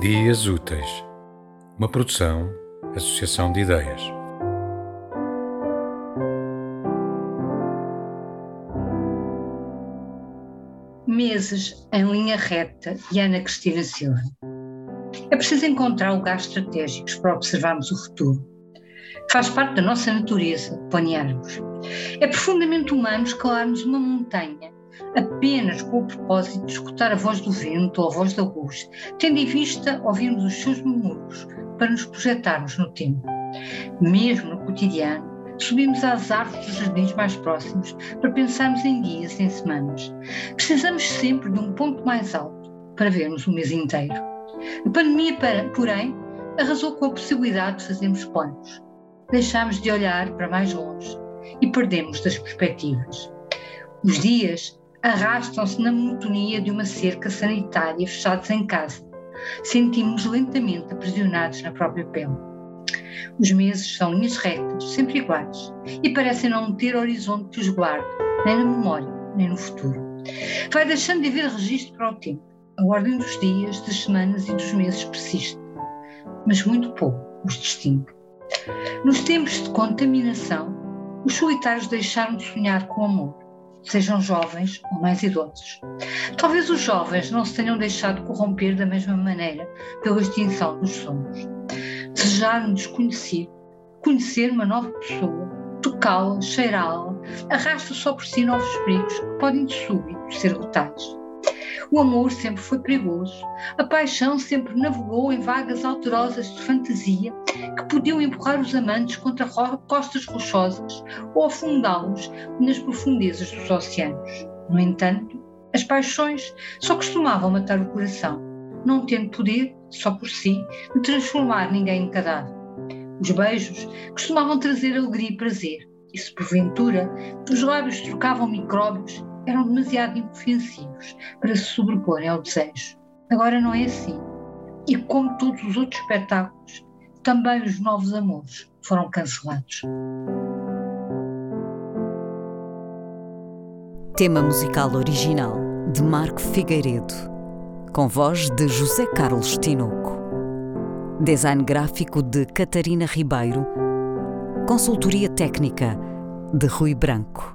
Dias Úteis, uma produção, associação de ideias. Meses em linha reta e Ana Cristina Silva. É preciso encontrar lugares estratégicos para observarmos o futuro. Faz parte da nossa natureza planearmos. É profundamente humano escalarmos uma montanha apenas com o propósito de escutar a voz do vento ou a voz da luz, tendo em vista ouvirmos os seus murmúrios para nos projetarmos no tempo. Mesmo no cotidiano, subimos às árvores dos jardins mais próximos para pensarmos em dias, em semanas. Precisamos sempre de um ponto mais alto para vermos o mês inteiro. A pandemia, porém, arrasou com a possibilidade de fazermos planos. Deixámos de olhar para mais longe e perdemos das perspectivas. Os dias arrastam-se na monotonia de uma cerca sanitária fechados em casa. Sentimos lentamente aprisionados na própria pele. Os meses são linhas retas, sempre iguais, e parecem não ter horizonte que os guarde, nem na memória, nem no futuro. Vai deixando de haver registro para o tempo. A ordem dos dias, das semanas e dos meses persiste, mas muito pouco os distingue. Nos tempos de contaminação, os solitários deixaram de sonhar com amor sejam jovens ou mais idosos. Talvez os jovens não se tenham deixado corromper da mesma maneira pela extinção dos sonhos. Desejar um desconhecido, conhecer uma nova pessoa, tocá-la, cheirá-la, arrasta só por si novos perigos que podem de súbito ser letais. O amor sempre foi perigoso, a paixão sempre navegou em vagas alterosas de fantasia que podiam empurrar os amantes contra costas rochosas ou afundá-los nas profundezas dos oceanos. No entanto, as paixões só costumavam matar o coração, não tendo poder, só por si, de transformar ninguém em cadáver. Os beijos costumavam trazer alegria e prazer, e se porventura os lábios trocavam micróbios, eram demasiado inofensivos para se sobreporem ao desejo. Agora não é assim. E como todos os outros espetáculos, também os novos amores foram cancelados. Tema musical original de Marco Figueiredo, com voz de José Carlos Tinoco. Design gráfico de Catarina Ribeiro. Consultoria técnica de Rui Branco.